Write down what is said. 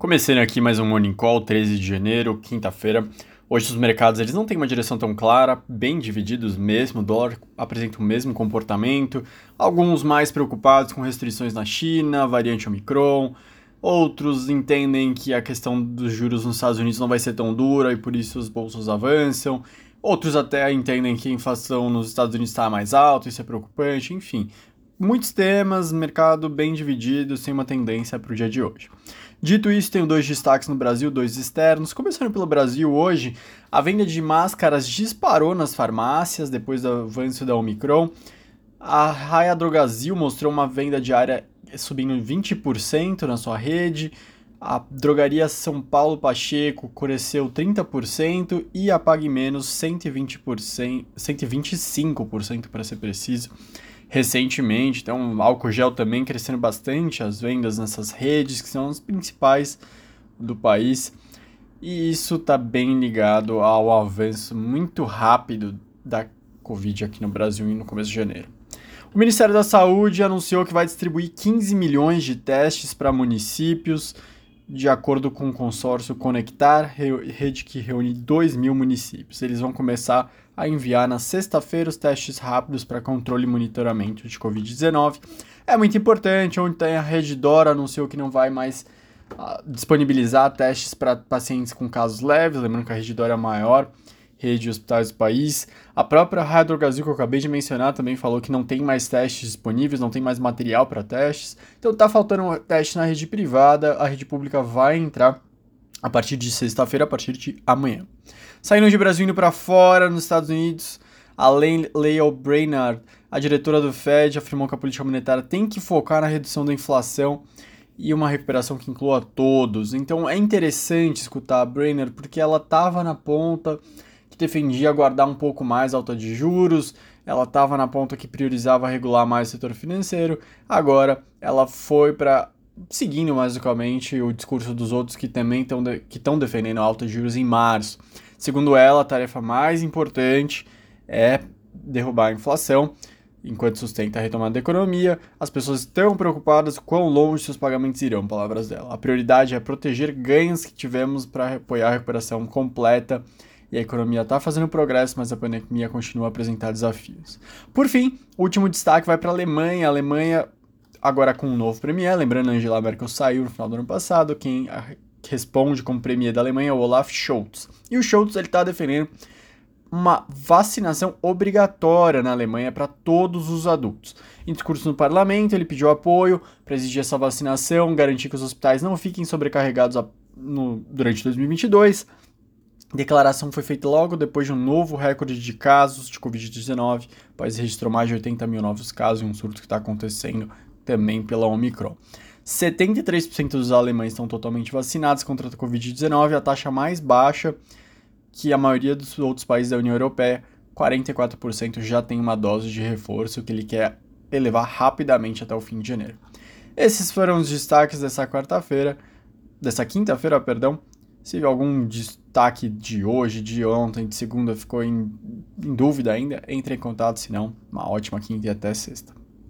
Começando aqui mais um Morning Call, 13 de janeiro, quinta-feira. Hoje os mercados eles não têm uma direção tão clara, bem divididos mesmo, o dólar apresenta o mesmo comportamento, alguns mais preocupados com restrições na China, variante Omicron, outros entendem que a questão dos juros nos Estados Unidos não vai ser tão dura e por isso os bolsos avançam, outros até entendem que a inflação nos Estados Unidos está mais alta, isso é preocupante, enfim. Muitos temas, mercado bem dividido, sem uma tendência para o dia de hoje. Dito isso, tenho dois destaques no Brasil, dois externos. Começando pelo Brasil, hoje, a venda de máscaras disparou nas farmácias depois do avanço da Omicron. A Raia Drogazil mostrou uma venda diária subindo 20% na sua rede. A drogaria São Paulo Pacheco cresceu 30% e a Pague Menos 120%, 125% para ser preciso recentemente. Então, álcool gel também crescendo bastante as vendas nessas redes, que são as principais do país. E isso está bem ligado ao avanço muito rápido da Covid aqui no Brasil no começo de janeiro. O Ministério da Saúde anunciou que vai distribuir 15 milhões de testes para municípios, de acordo com o consórcio Conectar, rede que reúne 2 mil municípios. Eles vão começar a enviar na sexta-feira os testes rápidos para controle e monitoramento de Covid-19. É muito importante, ontem a Redditor anunciou que não vai mais uh, disponibilizar testes para pacientes com casos leves, lembrando que a Redditor é a maior rede de hospitais do país. A própria Rádio Brasil, que eu acabei de mencionar, também falou que não tem mais testes disponíveis, não tem mais material para testes. Então tá faltando um teste na rede privada, a rede pública vai entrar a partir de sexta-feira, a partir de amanhã. Saindo de Brasil indo para fora, nos Estados Unidos, a Lael Brainard, a diretora do Fed, afirmou que a política monetária tem que focar na redução da inflação e uma recuperação que inclua todos. Então é interessante escutar a Brainerd porque ela estava na ponta defendia guardar um pouco mais alta de juros, ela estava na ponta que priorizava regular mais o setor financeiro. Agora ela foi para seguindo basicamente o discurso dos outros que também estão de, que estão defendendo alta de juros em março. Segundo ela, a tarefa mais importante é derrubar a inflação. Enquanto sustenta a retomada da economia, as pessoas estão preocupadas com quão longe seus pagamentos irão, palavras dela. A prioridade é proteger ganhos que tivemos para apoiar a recuperação completa e a economia está fazendo progresso, mas a pandemia continua a apresentar desafios. Por fim, último destaque vai para a Alemanha. A Alemanha, agora com um novo premier, lembrando, Angela Merkel saiu no final do ano passado, quem responde como premier da Alemanha, o Olaf Scholz. E o Scholz ele está defendendo uma vacinação obrigatória na Alemanha para todos os adultos. Em discurso no parlamento, ele pediu apoio para exigir essa vacinação, garantir que os hospitais não fiquem sobrecarregados no, durante 2022. Declaração foi feita logo depois de um novo recorde de casos de Covid-19. O país registrou mais de 80 mil novos casos em um surto que está acontecendo também pela Omicron. 73% dos alemães estão totalmente vacinados contra a Covid-19, a taxa mais baixa que a maioria dos outros países da União Europeia. 44% já tem uma dose de reforço que ele quer elevar rapidamente até o fim de janeiro. Esses foram os destaques dessa quarta-feira, dessa quinta-feira, perdão. Se algum destaque de hoje, de ontem, de segunda ficou em, em dúvida ainda, entre em contato, senão uma ótima quinta e até sexta.